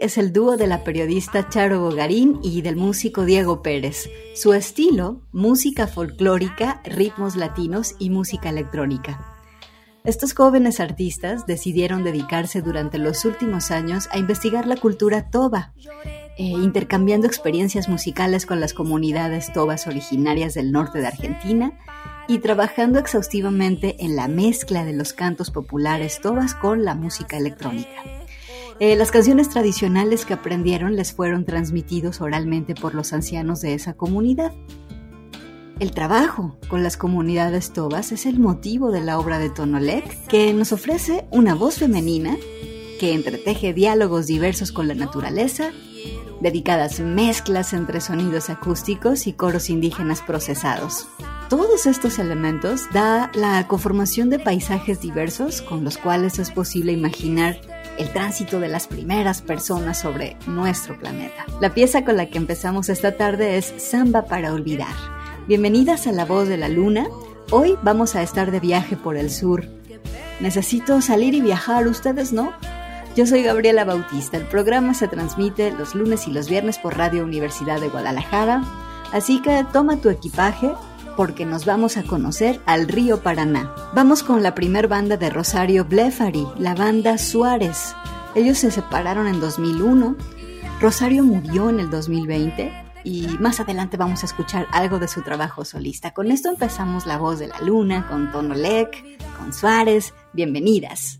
Es el dúo de la periodista Charo Bogarín y del músico Diego Pérez. Su estilo, música folclórica, ritmos latinos y música electrónica. Estos jóvenes artistas decidieron dedicarse durante los últimos años a investigar la cultura toba, eh, intercambiando experiencias musicales con las comunidades tobas originarias del norte de Argentina y trabajando exhaustivamente en la mezcla de los cantos populares tobas con la música electrónica. Eh, las canciones tradicionales que aprendieron les fueron transmitidos oralmente por los ancianos de esa comunidad. El trabajo con las comunidades tobas es el motivo de la obra de Tonolek, que nos ofrece una voz femenina que entreteje diálogos diversos con la naturaleza, dedicadas mezclas entre sonidos acústicos y coros indígenas procesados. Todos estos elementos da la conformación de paisajes diversos con los cuales es posible imaginar el tránsito de las primeras personas sobre nuestro planeta. La pieza con la que empezamos esta tarde es Samba para Olvidar. Bienvenidas a La Voz de la Luna. Hoy vamos a estar de viaje por el sur. Necesito salir y viajar, ¿ustedes no? Yo soy Gabriela Bautista. El programa se transmite los lunes y los viernes por Radio Universidad de Guadalajara. Así que toma tu equipaje, porque nos vamos a conocer al río Paraná. Vamos con la primer banda de Rosario Blefari, la banda Suárez. Ellos se separaron en 2001, Rosario murió en el 2020 y más adelante vamos a escuchar algo de su trabajo solista. Con esto empezamos La Voz de la Luna con Tono Lec, con Suárez. Bienvenidas.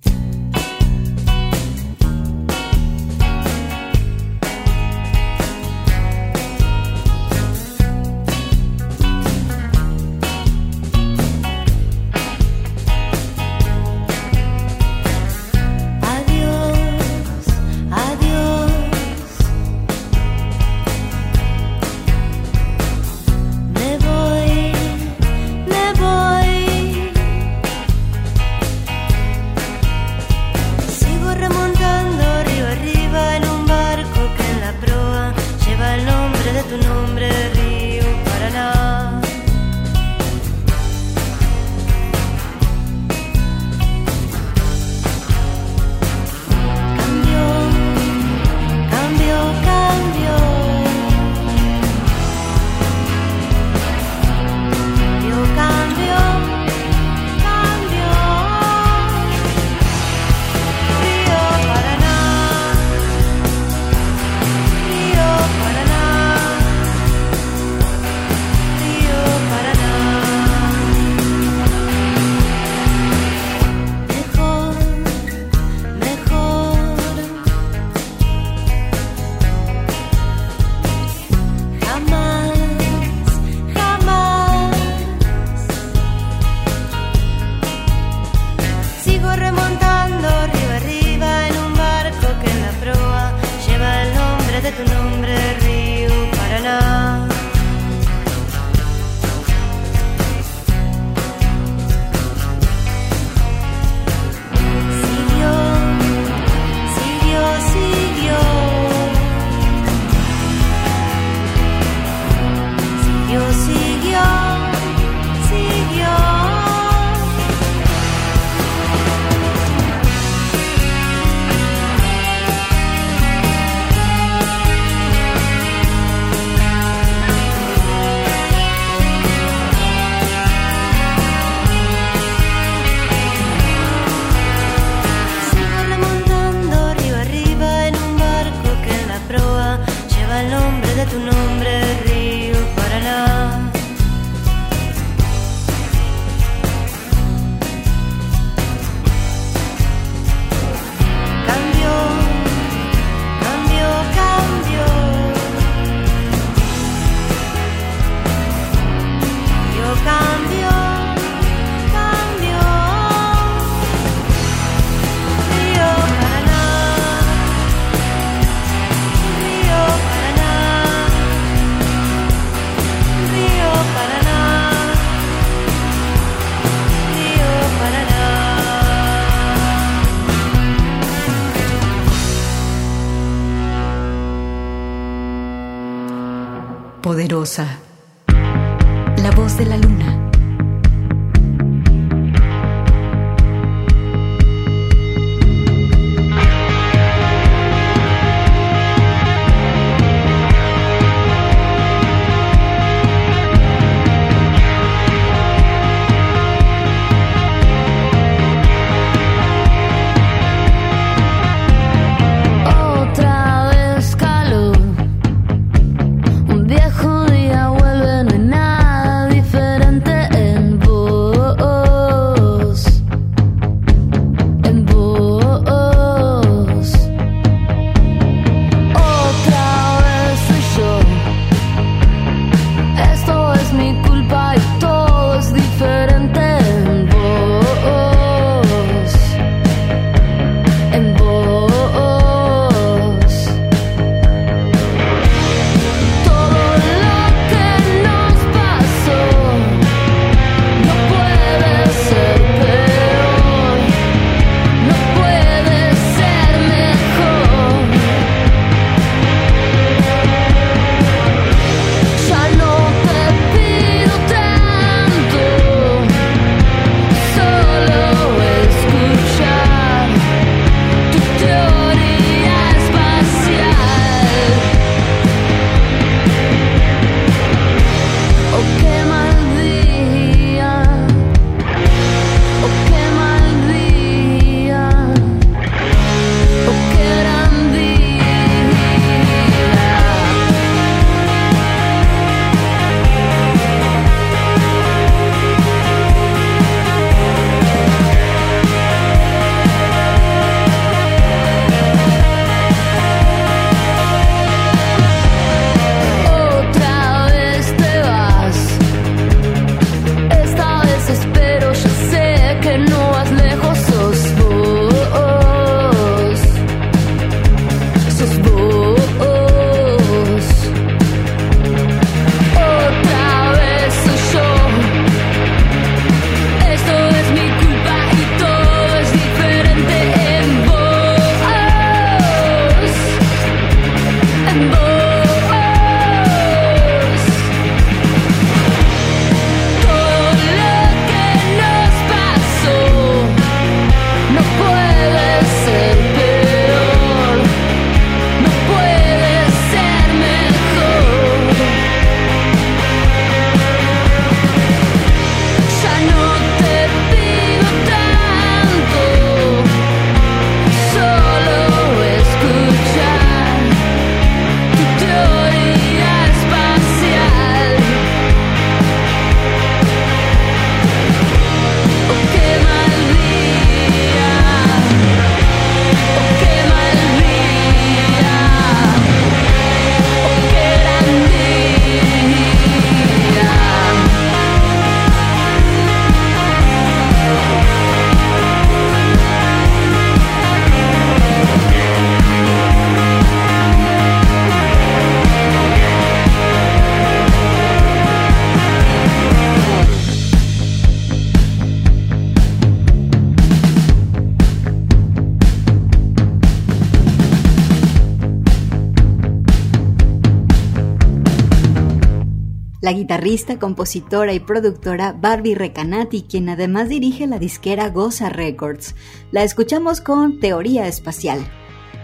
La guitarrista, compositora y productora Barbie Recanati, quien además dirige la disquera Goza Records. La escuchamos con Teoría Espacial.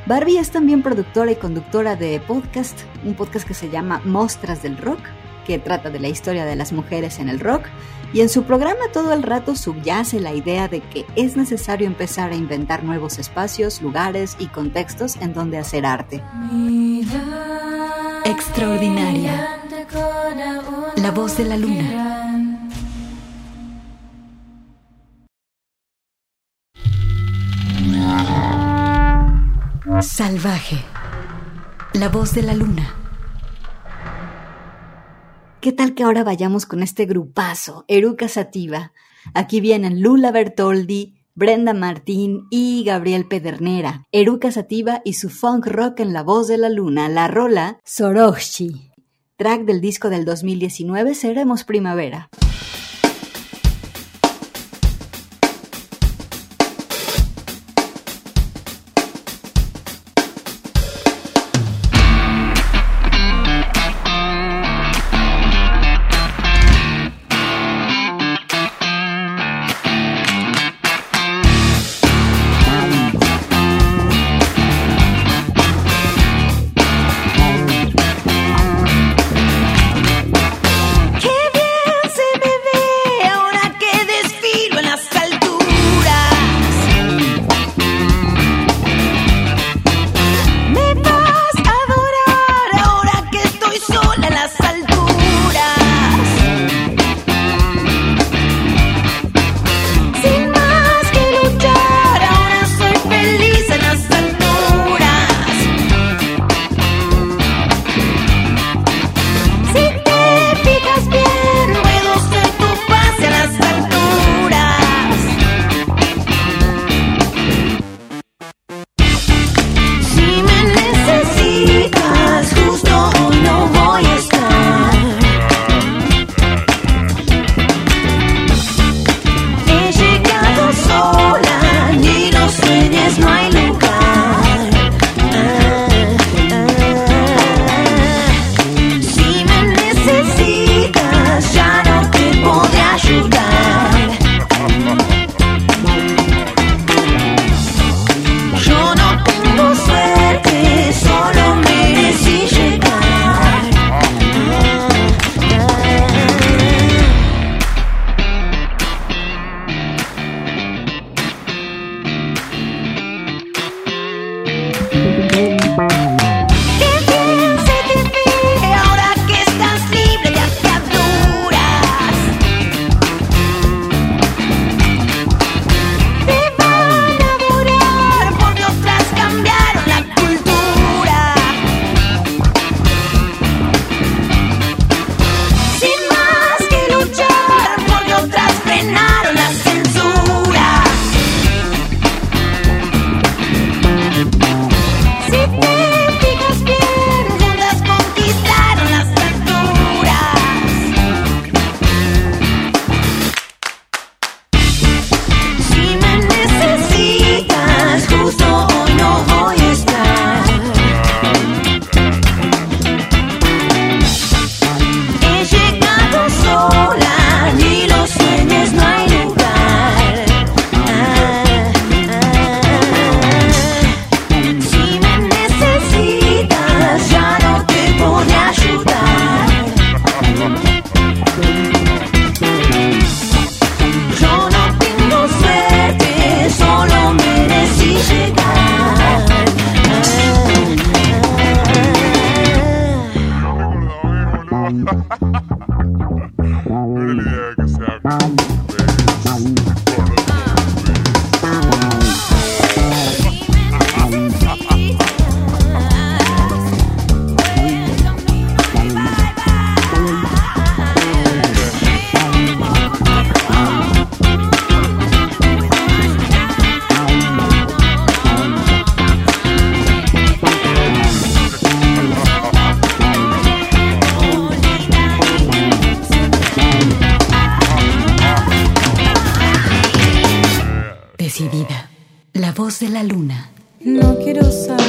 Barbie es también productora y conductora de podcast, un podcast que se llama Mostras del Rock, que trata de la historia de las mujeres en el rock, y en su programa todo el rato subyace la idea de que es necesario empezar a inventar nuevos espacios, lugares y contextos en donde hacer arte. Extraordinaria. La voz de la luna. Salvaje. La voz de la luna. ¿Qué tal que ahora vayamos con este grupazo, Eruca Sativa? Aquí vienen Lula Bertoldi, Brenda Martín y Gabriel Pedernera. Eruca Sativa y su funk rock en la voz de la luna, la rola Soroshi. Track del disco del 2019 Seremos Primavera. No quiero acostarme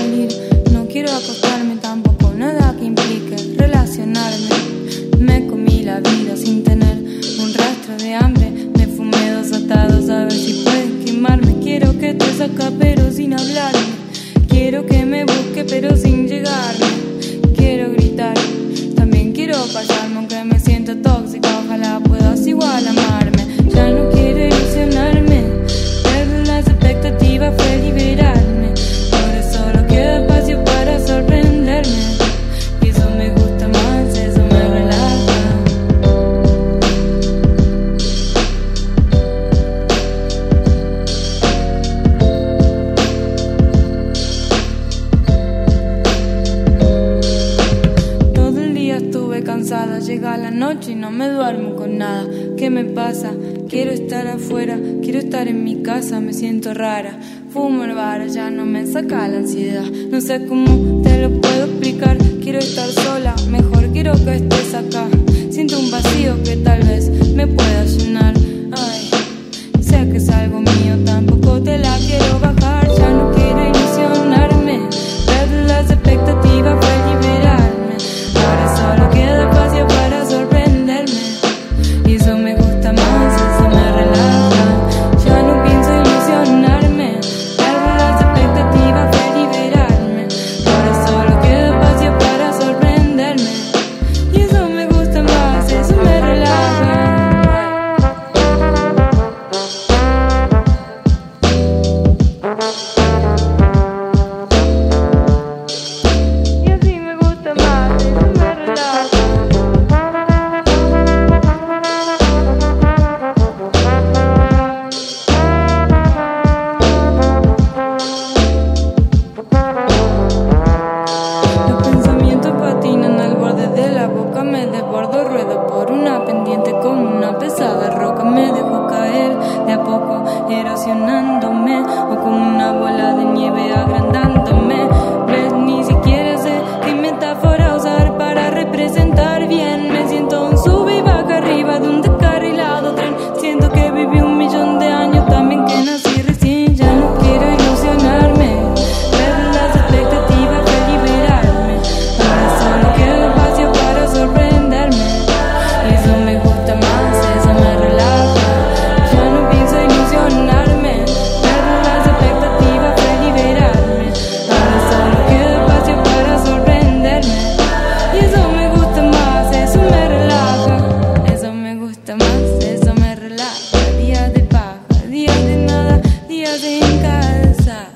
relaja, día de paja, día de nada, día de en casa.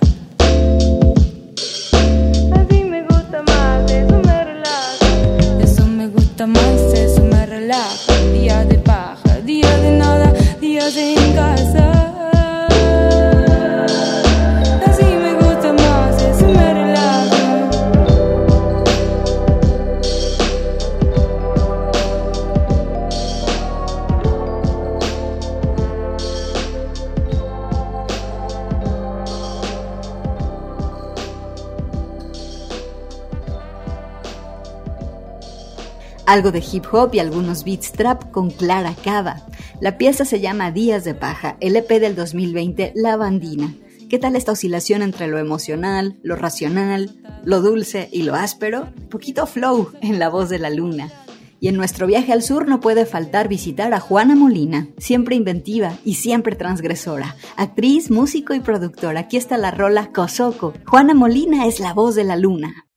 Así me gusta más, eso me relaja. Eso me gusta más, eso me relaja, día de paja, día de nada, día de algo de hip hop y algunos beats trap con Clara Cava. La pieza se llama Días de Paja, el EP del 2020 La Bandina. ¿Qué tal esta oscilación entre lo emocional, lo racional, lo dulce y lo áspero? Poquito flow en la voz de la luna. Y en nuestro viaje al sur no puede faltar visitar a Juana Molina, siempre inventiva y siempre transgresora, actriz, músico y productora. Aquí está la rola Cosoco. Juana Molina es la voz de la luna.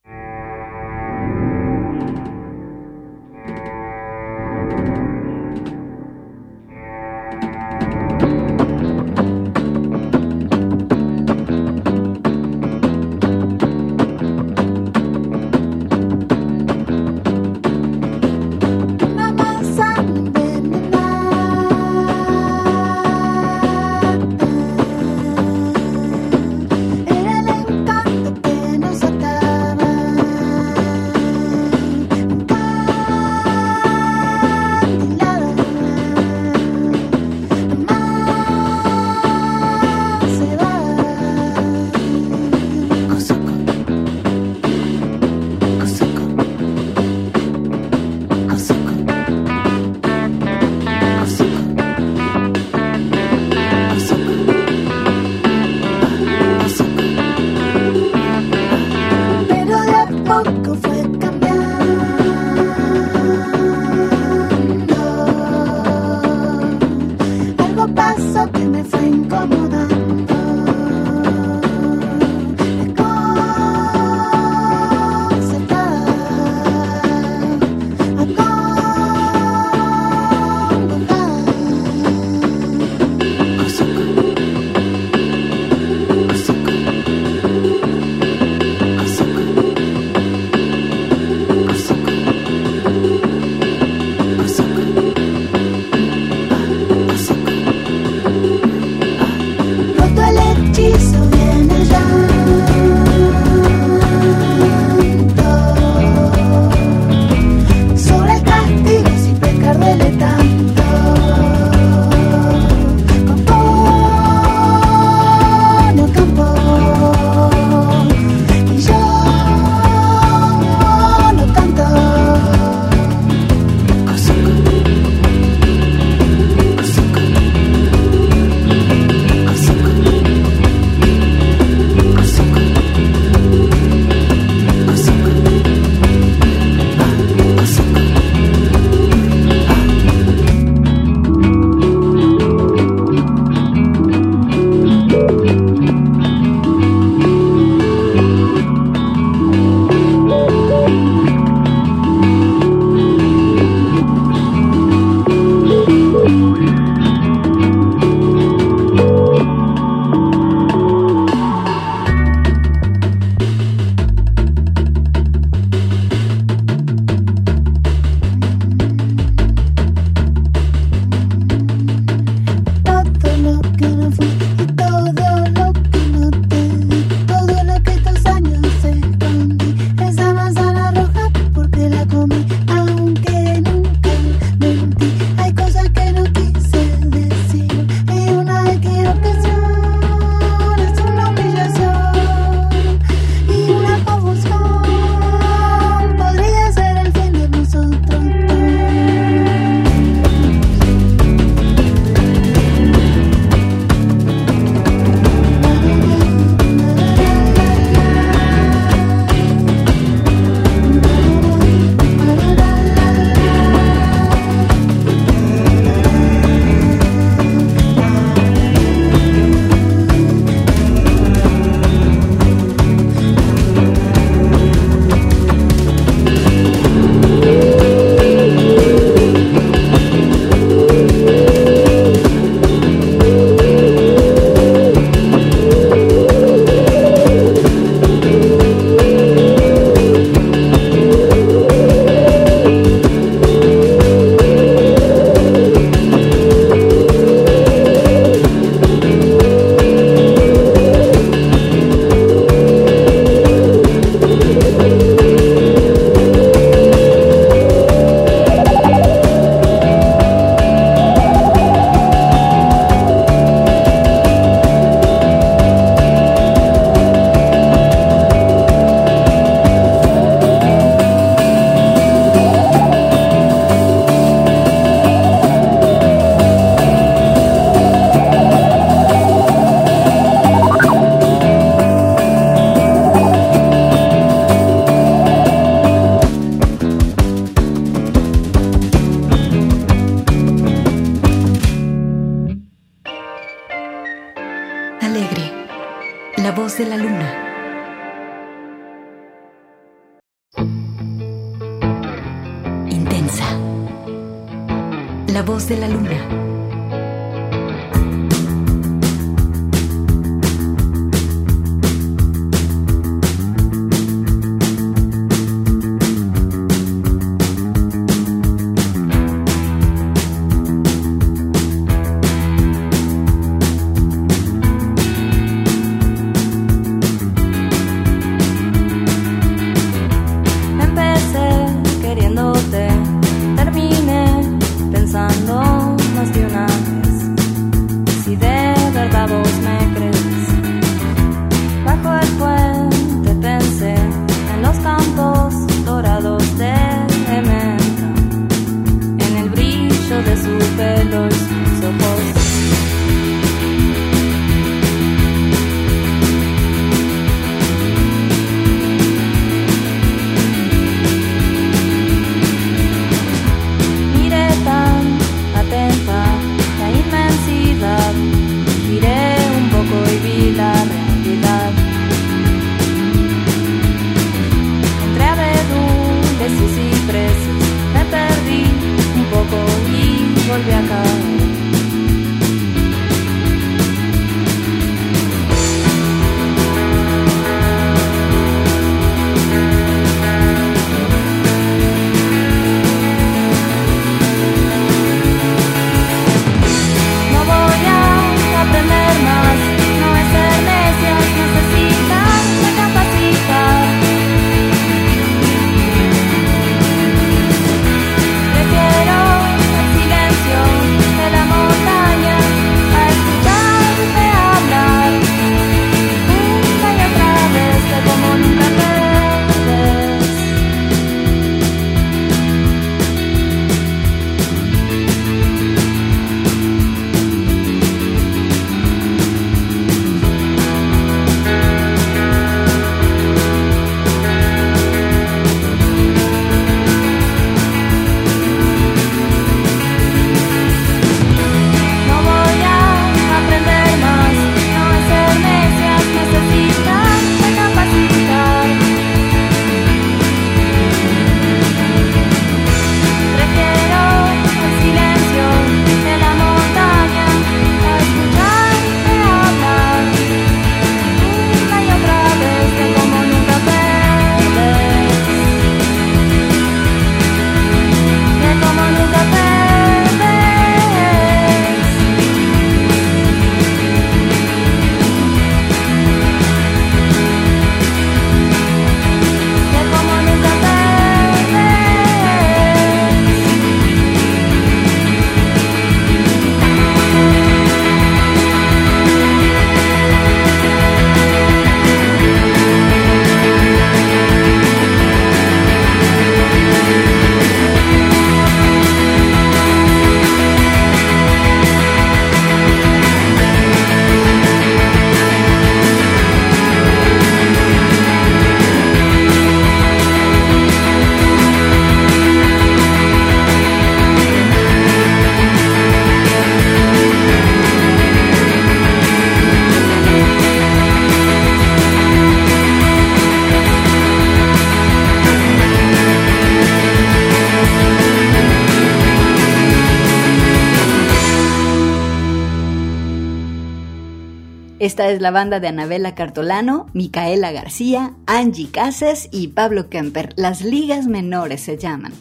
La banda de Anabela Cartolano, Micaela García, Angie Cases y Pablo Kemper. Las ligas menores se llaman.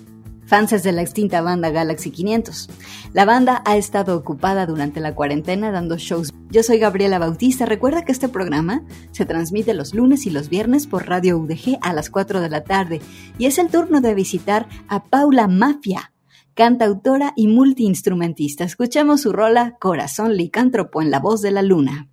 Fans de la extinta banda Galaxy 500. La banda ha estado ocupada durante la cuarentena dando shows. Yo soy Gabriela Bautista. Recuerda que este programa se transmite los lunes y los viernes por Radio UDG a las 4 de la tarde y es el turno de visitar a Paula Mafia, cantautora y multiinstrumentista. Escuchemos su rola Corazón Licántropo en la voz de la luna.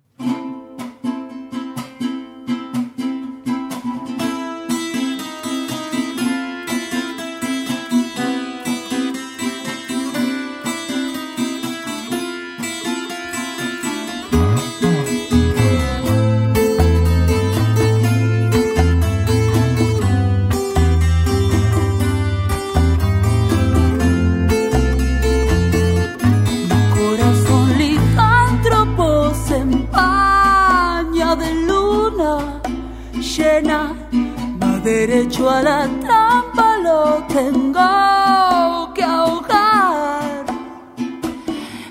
llena, va derecho a la trampa, lo tengo que ahogar.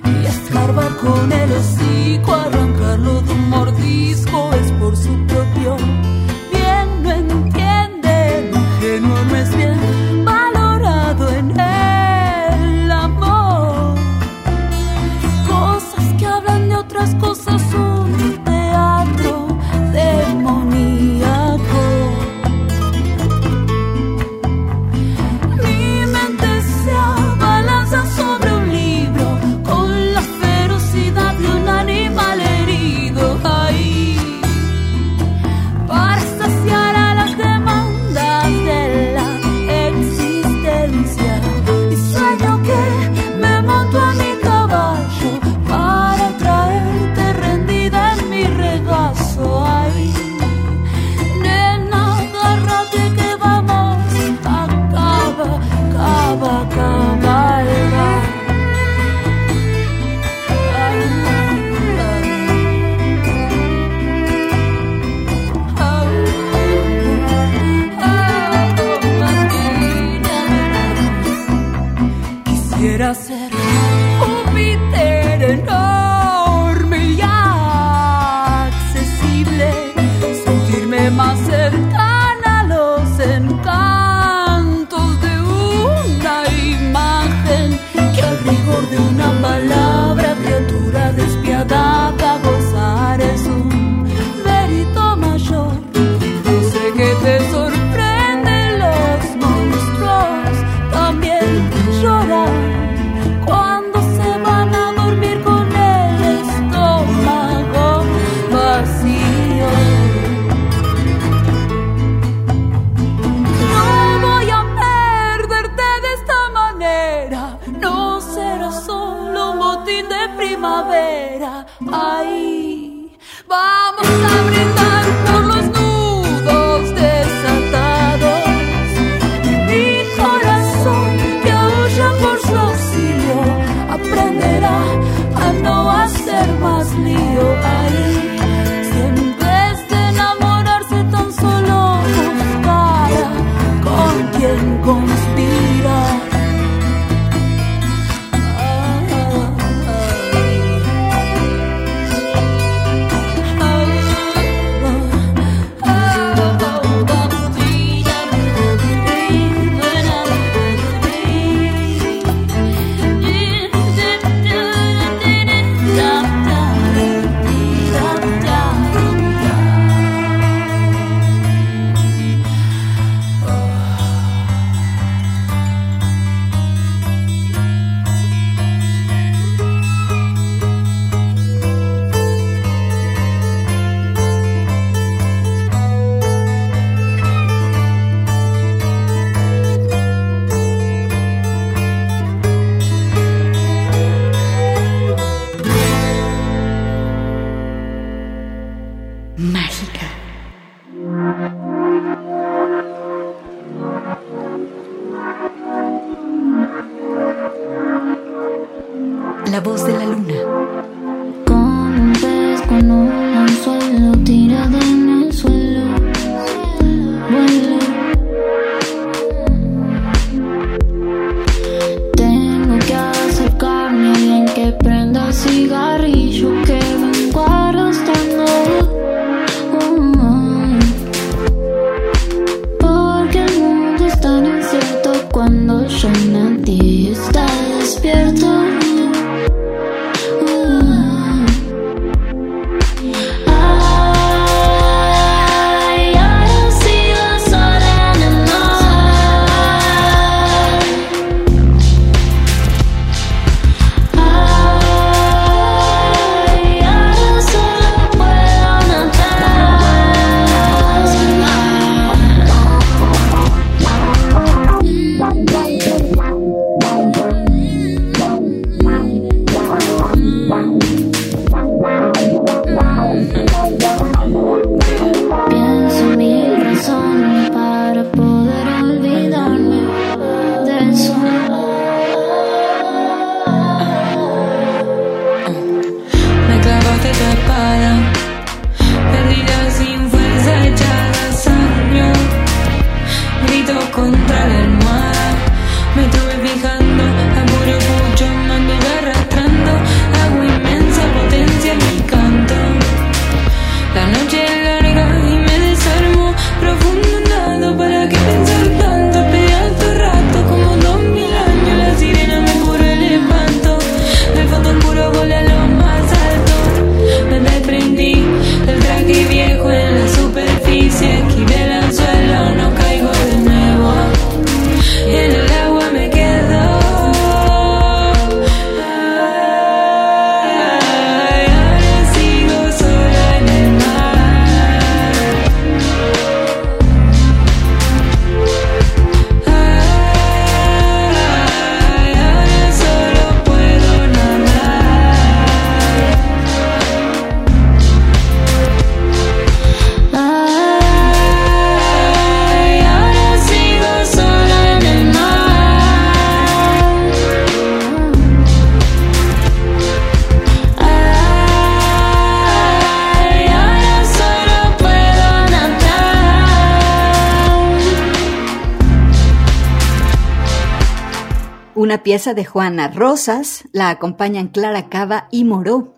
Y escarba con el hocico, arrancarlo de un mordisco es por su propio Una pieza de Juana Rosas, la acompañan Clara Cava y Moró.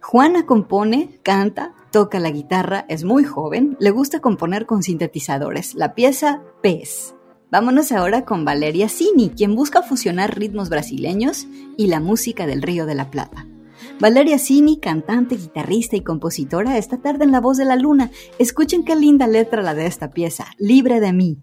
Juana compone, canta, toca la guitarra, es muy joven, le gusta componer con sintetizadores. La pieza Pez. Vámonos ahora con Valeria Cini, quien busca fusionar ritmos brasileños y la música del Río de la Plata. Valeria Cini, cantante, guitarrista y compositora, esta tarde en La Voz de la Luna. Escuchen qué linda letra la de esta pieza, Libre de mí.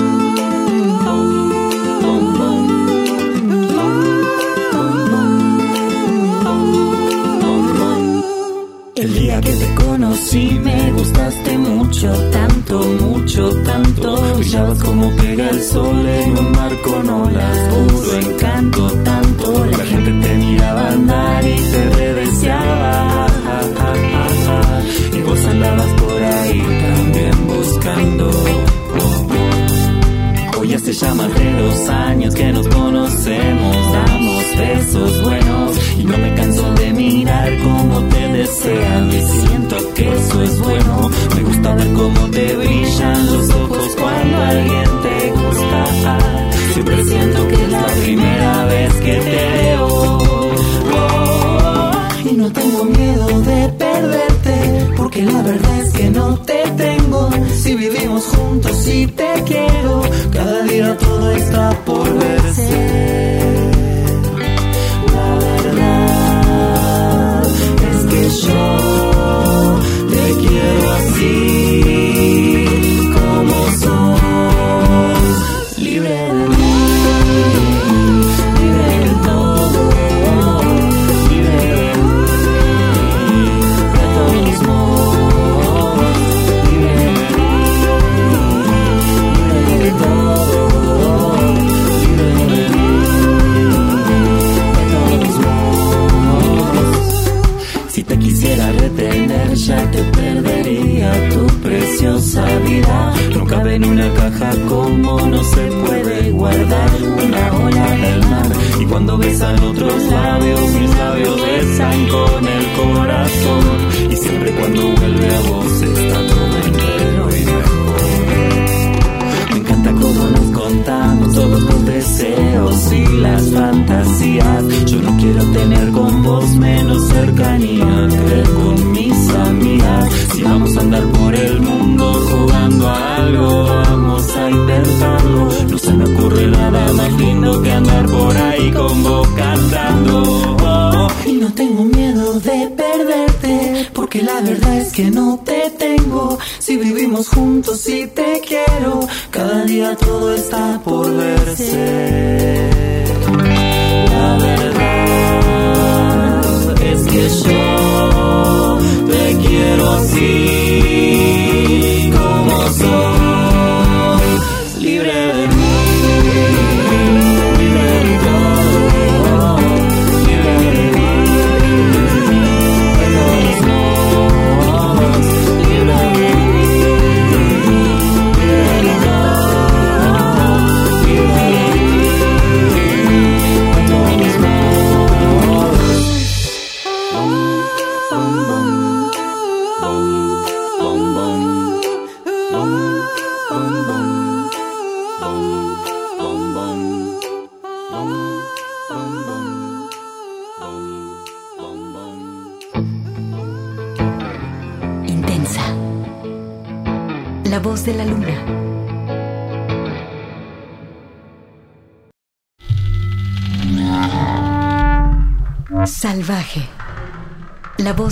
que te conocí me gustaste mucho, tanto, mucho, tanto. Brillabas como pega el sol en un mar con olas, puro encanto, tanto. La gente te miraba andar y te redeseaba. Y vos andabas por ahí también buscando. Hoy hace ya más de dos años que nos conocemos, besos buenos y no me canso de mirar cómo te desean y siento que eso es bueno. Me gusta ver cómo te brillan los ojos cuando alguien te gusta. Siempre siento que es la primera vez que te veo. Oh, y no tengo miedo de perderte, porque la verdad es que no te tengo. Si vivimos juntos y te quiero, cada día todo está por verse. show. Preciosa vida. No cabe en una caja como no se puede guardar una ola en el mar. Y cuando besan otros labios, mis labios besan con el corazón. Y siempre cuando vuelve a vos está todo entero y mejor. Me encanta cómo nos contamos todos los deseos y las fantasías. Yo no quiero tener con vos menos cercanía que con Si vamos a andar por el mundo jugando a algo, vamos a intentarlo. No se me ocurre nada más lindo que andar por ahí con vos cantando. Oh, y no tengo miedo de perderte, porque la verdad es que no te tengo. Si vivimos juntos y te quiero, cada día todo está por verse. La verdad es que yo quiero así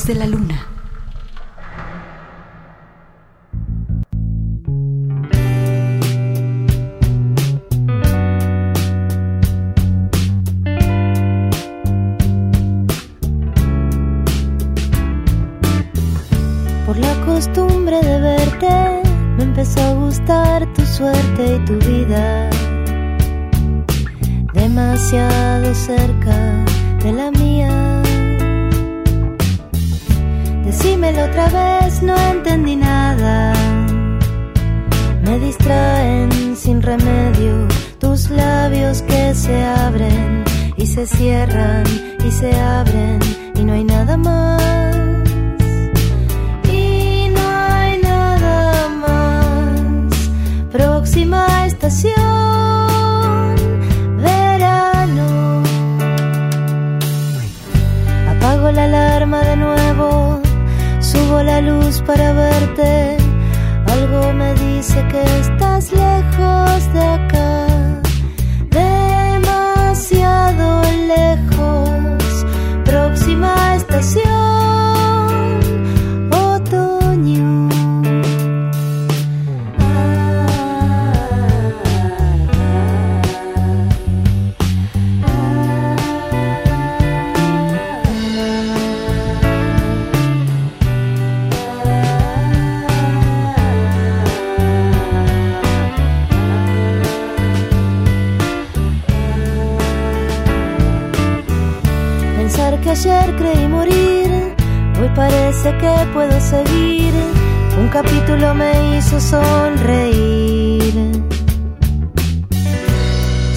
De la luna. Por la costumbre de verte, me empezó a gustar tu suerte y tu vida. Demasiado cerca de la mía. Decímelo otra vez, no entendí nada. Me distraen sin remedio tus labios que se abren y se cierran y se abren y no hay nada más. Y no hay nada más. Próxima estación, verano. Apago la alarma de nuevo la luz para verte. Algo me dice que estás lejos de acá. sé que puedo seguir. Un capítulo me hizo sonreír.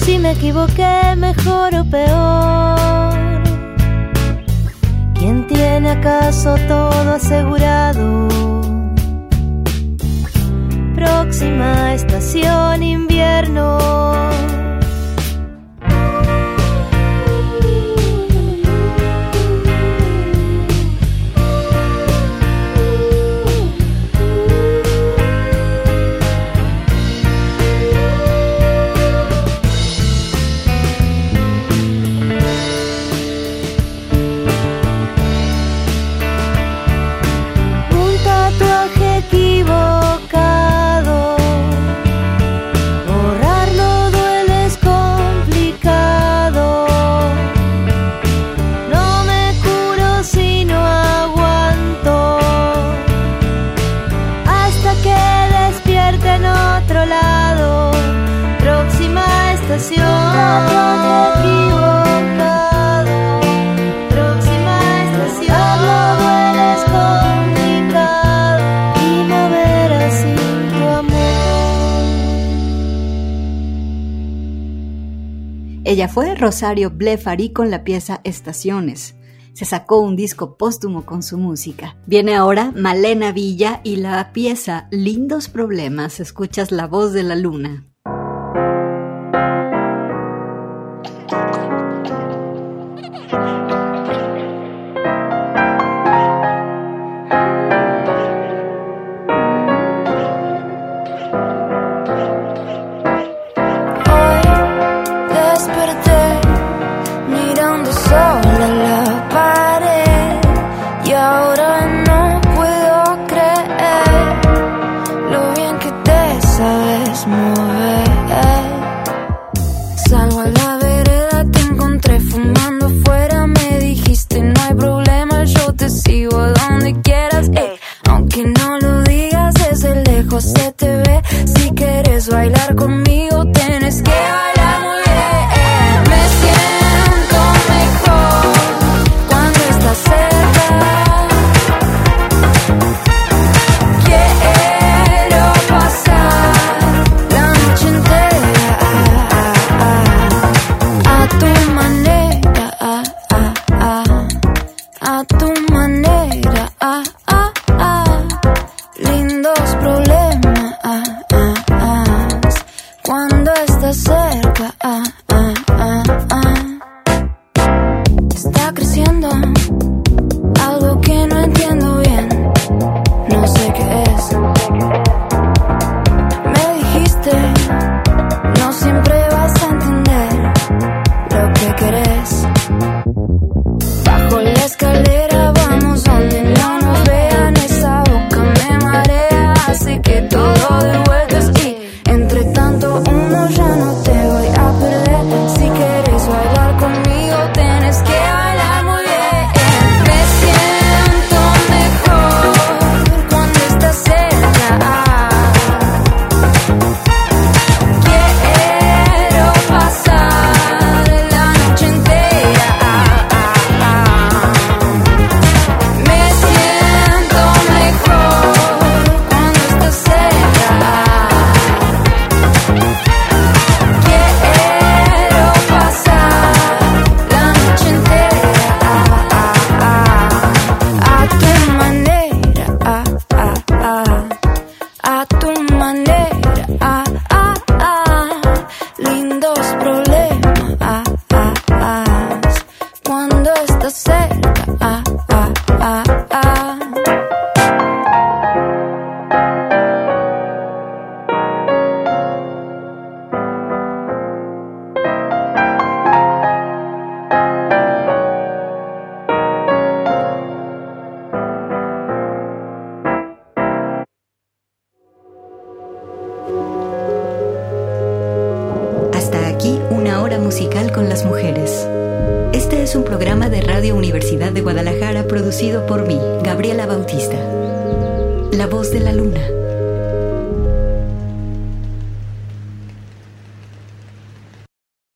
Si me equivoqué, mejor o peor. ¿Quién tiene acaso todo asegurado? Próxima estación invierno Fue Rosario Blefari con la pieza Estaciones. Se sacó un disco póstumo con su música. Viene ahora Malena Villa y la pieza Lindos Problemas. Escuchas la voz de la luna.